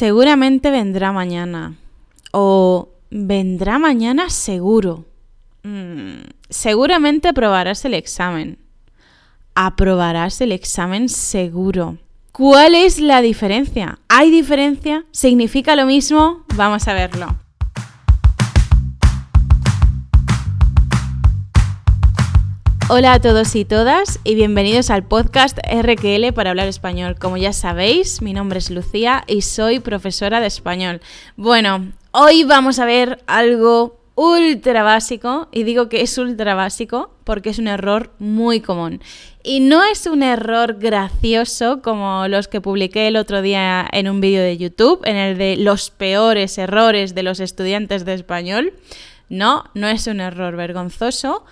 seguramente vendrá mañana. O vendrá mañana seguro. Mm, seguramente aprobarás el examen. Aprobarás el examen seguro. ¿Cuál es la diferencia? ¿Hay diferencia? ¿Significa lo mismo? Vamos a verlo. Hola a todos y todas y bienvenidos al podcast RQL para hablar español. Como ya sabéis, mi nombre es Lucía y soy profesora de español. Bueno, hoy vamos a ver algo ultra básico y digo que es ultra básico porque es un error muy común. Y no es un error gracioso como los que publiqué el otro día en un vídeo de YouTube, en el de los peores errores de los estudiantes de español. No, no es un error vergonzoso,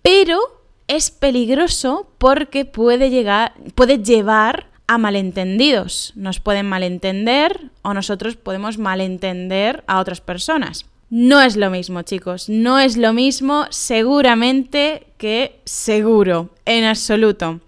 pero es peligroso porque puede, llegar, puede llevar a malentendidos. Nos pueden malentender o nosotros podemos malentender a otras personas. No es lo mismo, chicos. No es lo mismo seguramente que seguro, en absoluto.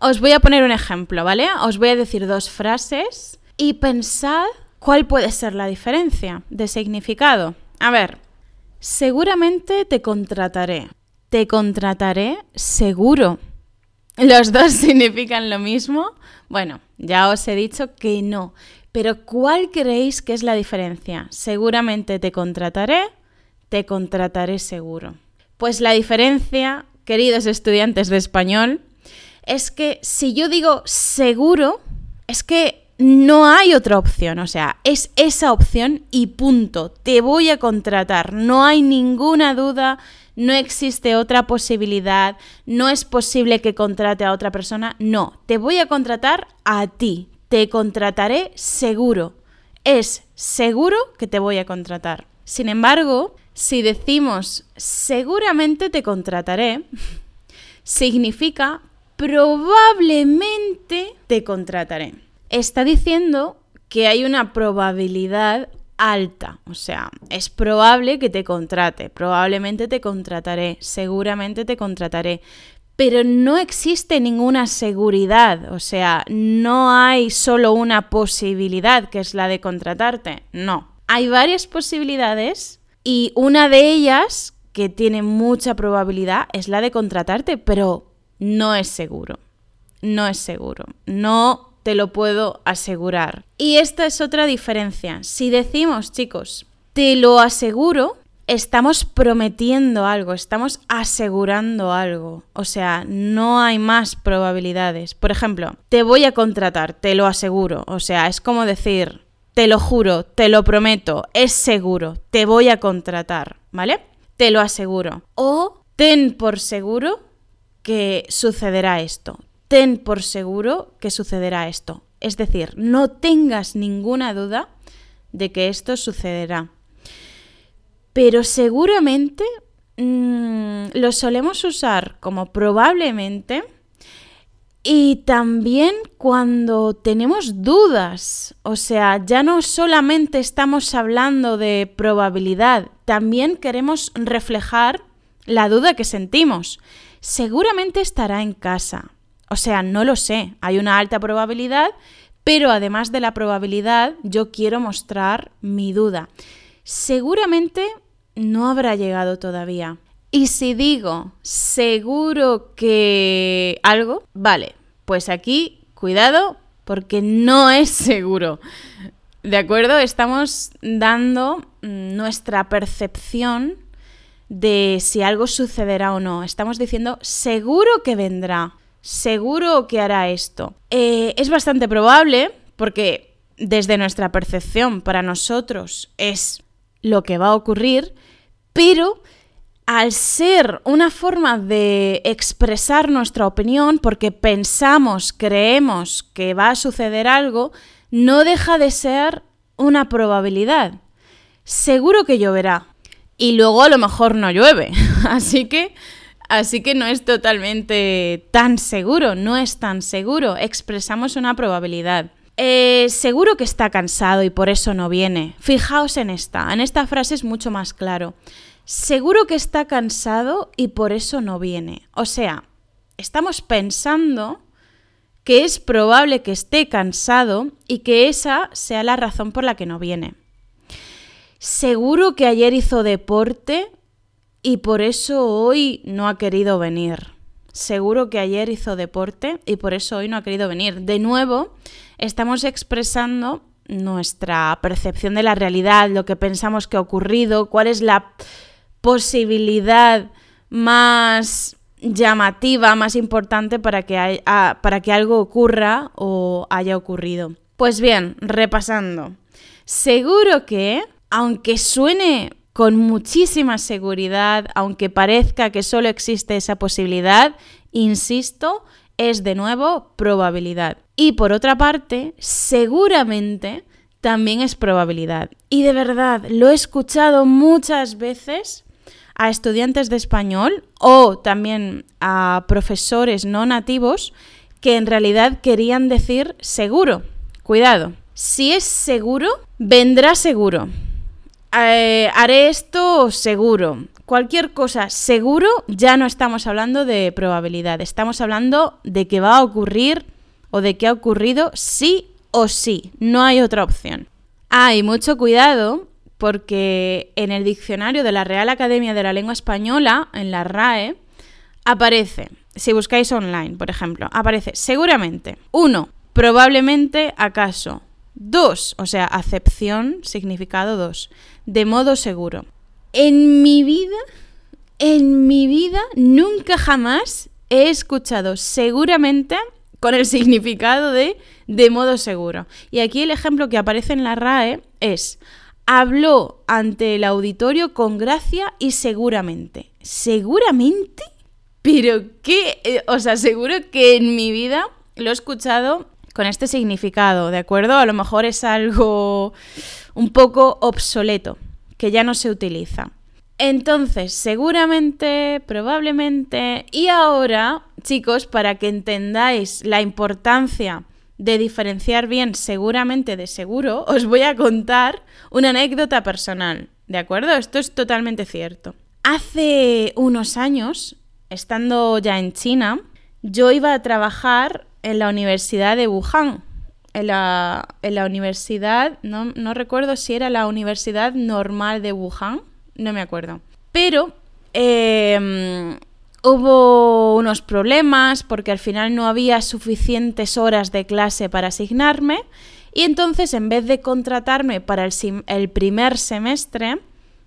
Os voy a poner un ejemplo, ¿vale? Os voy a decir dos frases y pensad cuál puede ser la diferencia de significado. A ver, seguramente te contrataré te contrataré seguro. ¿Los dos significan lo mismo? Bueno, ya os he dicho que no. Pero ¿cuál creéis que es la diferencia? Seguramente te contrataré, te contrataré seguro. Pues la diferencia, queridos estudiantes de español, es que si yo digo seguro, es que no hay otra opción, o sea, es esa opción y punto. Te voy a contratar, no hay ninguna duda, no existe otra posibilidad, no es posible que contrate a otra persona, no, te voy a contratar a ti, te contrataré seguro, es seguro que te voy a contratar. Sin embargo, si decimos seguramente te contrataré, significa probablemente te contrataré. Está diciendo que hay una probabilidad alta. O sea, es probable que te contrate, probablemente te contrataré, seguramente te contrataré. Pero no existe ninguna seguridad, o sea, no hay solo una posibilidad que es la de contratarte, no. Hay varias posibilidades y una de ellas que tiene mucha probabilidad es la de contratarte, pero no es seguro. No es seguro. No te lo puedo asegurar. Y esta es otra diferencia. Si decimos, chicos, te lo aseguro, estamos prometiendo algo, estamos asegurando algo. O sea, no hay más probabilidades. Por ejemplo, te voy a contratar, te lo aseguro. O sea, es como decir, te lo juro, te lo prometo, es seguro, te voy a contratar, ¿vale? Te lo aseguro. O ten por seguro que sucederá esto ten por seguro que sucederá esto. Es decir, no tengas ninguna duda de que esto sucederá. Pero seguramente mm, lo solemos usar como probablemente y también cuando tenemos dudas. O sea, ya no solamente estamos hablando de probabilidad, también queremos reflejar la duda que sentimos. Seguramente estará en casa o sea, no lo sé, hay una alta probabilidad, pero además de la probabilidad, yo quiero mostrar mi duda. Seguramente no habrá llegado todavía. Y si digo seguro que algo, vale, pues aquí cuidado porque no es seguro. ¿De acuerdo? Estamos dando mm, nuestra percepción de si algo sucederá o no. Estamos diciendo seguro que vendrá seguro que hará esto. Eh, es bastante probable, porque desde nuestra percepción para nosotros es lo que va a ocurrir, pero al ser una forma de expresar nuestra opinión, porque pensamos, creemos que va a suceder algo, no deja de ser una probabilidad. Seguro que lloverá. Y luego a lo mejor no llueve. Así que Así que no es totalmente tan seguro, no es tan seguro. Expresamos una probabilidad. Eh, seguro que está cansado y por eso no viene. Fijaos en esta, en esta frase es mucho más claro. Seguro que está cansado y por eso no viene. O sea, estamos pensando que es probable que esté cansado y que esa sea la razón por la que no viene. Seguro que ayer hizo deporte y por eso hoy no ha querido venir. Seguro que ayer hizo deporte y por eso hoy no ha querido venir. De nuevo, estamos expresando nuestra percepción de la realidad, lo que pensamos que ha ocurrido, cuál es la posibilidad más llamativa, más importante para que, para que algo ocurra o haya ocurrido. Pues bien, repasando. Seguro que, aunque suene con muchísima seguridad, aunque parezca que solo existe esa posibilidad, insisto, es de nuevo probabilidad. Y por otra parte, seguramente también es probabilidad. Y de verdad, lo he escuchado muchas veces a estudiantes de español o también a profesores no nativos que en realidad querían decir seguro. Cuidado, si es seguro, vendrá seguro. Eh, haré esto seguro. Cualquier cosa seguro, ya no estamos hablando de probabilidad, estamos hablando de que va a ocurrir o de que ha ocurrido sí o sí, no hay otra opción. Hay mucho cuidado porque en el diccionario de la Real Academia de la Lengua Española, en la RAE, aparece, si buscáis online, por ejemplo, aparece seguramente, uno, probablemente, acaso, dos, o sea, acepción, significado dos, de modo seguro. En mi vida, en mi vida, nunca jamás he escuchado seguramente con el significado de de modo seguro. Y aquí el ejemplo que aparece en la RAE es habló ante el auditorio con gracia y seguramente. ¿Seguramente? Pero qué, eh, o sea, seguro que en mi vida lo he escuchado con este significado, ¿de acuerdo? A lo mejor es algo un poco obsoleto, que ya no se utiliza. Entonces, seguramente, probablemente, y ahora, chicos, para que entendáis la importancia de diferenciar bien seguramente de seguro, os voy a contar una anécdota personal, ¿de acuerdo? Esto es totalmente cierto. Hace unos años, estando ya en China, yo iba a trabajar en la Universidad de Wuhan. En la, universidad, no, no, recuerdo si era la Universidad Normal de Wuhan, no me acuerdo. Pero eh, Hubo unos problemas porque al final no había suficientes horas de clase para asignarme y entonces en vez de contratarme para el, primer semestre,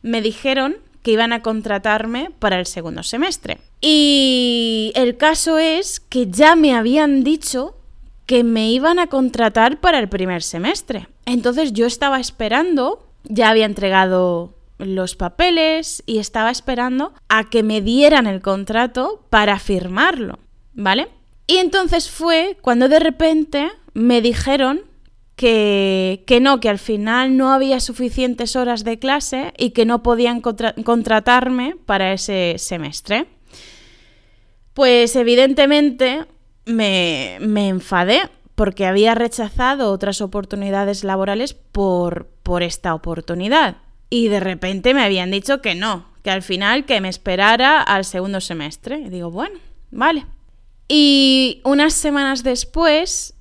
me dijeron que iban a contratarme para el segundo semestre. Y el caso es que ya me habían dicho que me iban a contratar para el primer semestre. Entonces yo estaba esperando, ya había entregado los papeles y estaba esperando a que me dieran el contrato para firmarlo, ¿vale? Y entonces fue cuando de repente me dijeron que, no, que al final no había suficientes horas de clase y que no podían contratarme para ese semestre. Pues evidentemente me, me, enfadé porque había rechazado otras oportunidades laborales por, por esta oportunidad y de repente me habían dicho que no, que al final que me esperara al segundo semestre. Y digo, bueno, vale. Y unas semanas después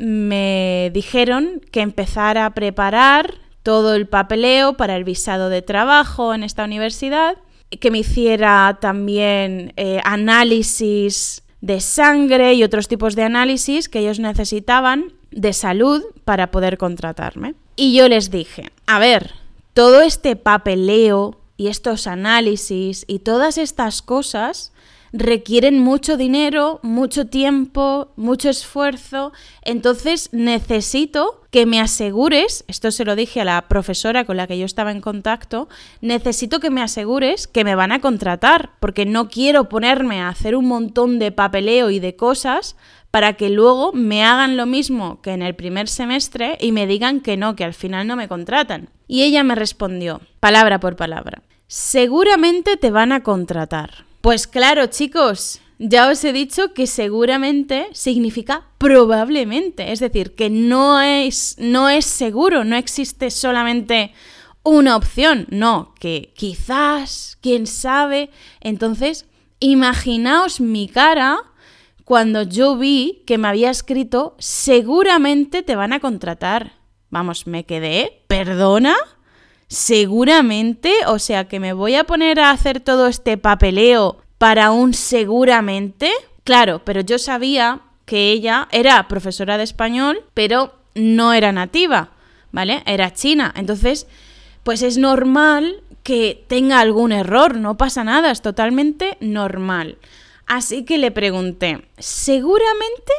me dijeron que empezara a preparar todo el papeleo para el visado de trabajo en esta universidad, que me hiciera también eh, análisis de sangre y otros tipos de análisis que ellos necesitaban de salud para poder contratarme. Y yo les dije, a ver, todo este papeleo y estos análisis y todas estas cosas requieren mucho dinero, mucho tiempo, mucho esfuerzo. Entonces necesito que me asegures, esto se lo dije a la profesora con la que yo estaba en contacto, necesito que me asegures que me van a contratar, porque no quiero ponerme a hacer un montón de papeleo y de cosas para que luego me hagan lo mismo que en el primer semestre y me digan que no, que al final no me contratan. Y ella me respondió, palabra por palabra, seguramente te van a contratar. Pues claro, chicos, ya os he dicho que seguramente significa probablemente, es decir, que no es, no es seguro, no existe solamente una opción, no, que quizás, quién sabe. Entonces, imaginaos mi cara cuando yo vi que me había escrito seguramente te van a contratar. Vamos, me quedé, perdona, seguramente, o sea que me voy a poner a hacer todo este papeleo para un seguramente. Claro, pero yo sabía que ella era profesora de español, pero no era nativa, ¿vale? Era china. Entonces, pues es normal que tenga algún error, no pasa nada, es totalmente normal. Así que le pregunté, ¿seguramente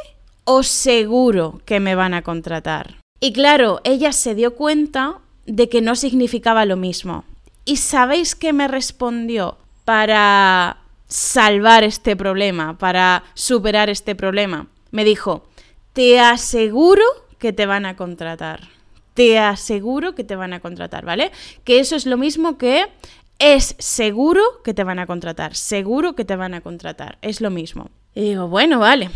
o seguro que me van a contratar? Y claro, ella se dio cuenta de que no significaba lo mismo. ¿Y sabéis qué me respondió para salvar este problema, para superar este problema? Me dijo, te aseguro que te van a contratar. Te aseguro que te van a contratar, ¿vale? Que eso es lo mismo que es seguro que te van a contratar, seguro que te van a contratar, es lo mismo. Y digo, bueno, vale,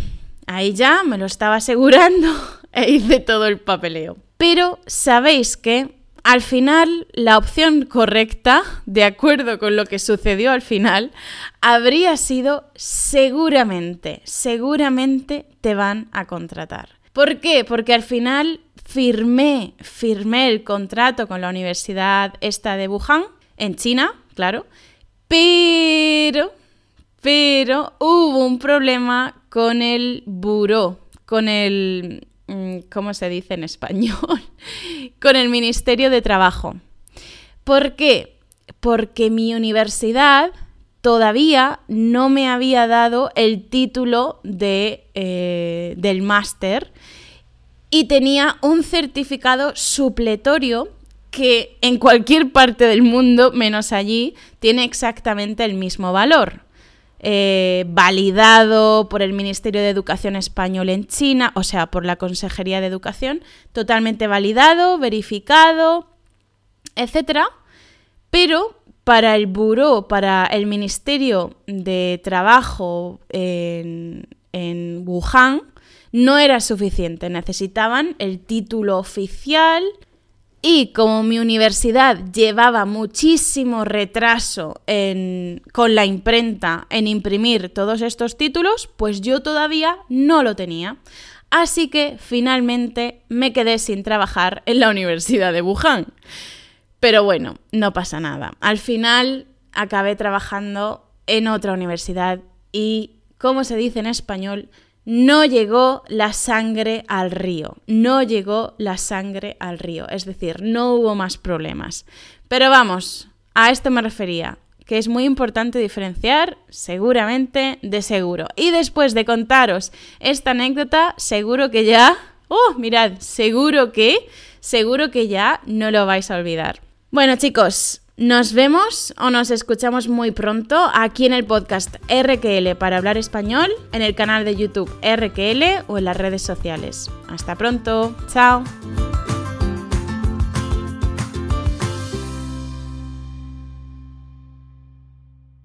ahí ya me lo estaba asegurando e hice todo el papeleo. Pero sabéis que al final la opción correcta, de acuerdo con lo que sucedió al final, habría sido seguramente, seguramente te van a contratar. ¿Por qué? Porque al final firmé, firmé el contrato con la universidad esta de Wuhan, en China, claro, pero, pero hubo un problema con el buró, con el ¿cómo se dice en español? con el Ministerio de Trabajo. ¿Por qué? Porque mi universidad todavía no me había dado el título de, eh, del máster y tenía un certificado supletorio que en cualquier parte del mundo, menos allí, tiene exactamente el mismo valor. Eh, validado por el Ministerio de Educación Español en China, o sea, por la Consejería de Educación, totalmente validado, verificado, etc. Pero para el Buró, para el Ministerio de Trabajo en, en Wuhan, no era suficiente. Necesitaban el título oficial y como mi universidad llevaba muchísimo retraso con la imprenta en imprimir todos estos títulos, pues yo todavía no lo tenía. Así que finalmente me quedé sin trabajar en la Universidad de Wuhan. Pero bueno, no pasa nada. Al final acabé trabajando en otra universidad y, como se dice en español, no llegó la sangre al río, no llegó la sangre al río, es decir, no hubo más problemas. Pero vamos, a esto me refería, que es muy importante diferenciar seguramente de seguro. Y después de contaros esta anécdota, seguro que ya... Oh, mirad, seguro que, seguro que ya no lo vais a olvidar. Bueno chicos, nos vemos o nos escuchamos muy pronto aquí en el podcast RQL para hablar español, en el canal de YouTube RQL o en las redes sociales. Hasta pronto, chao.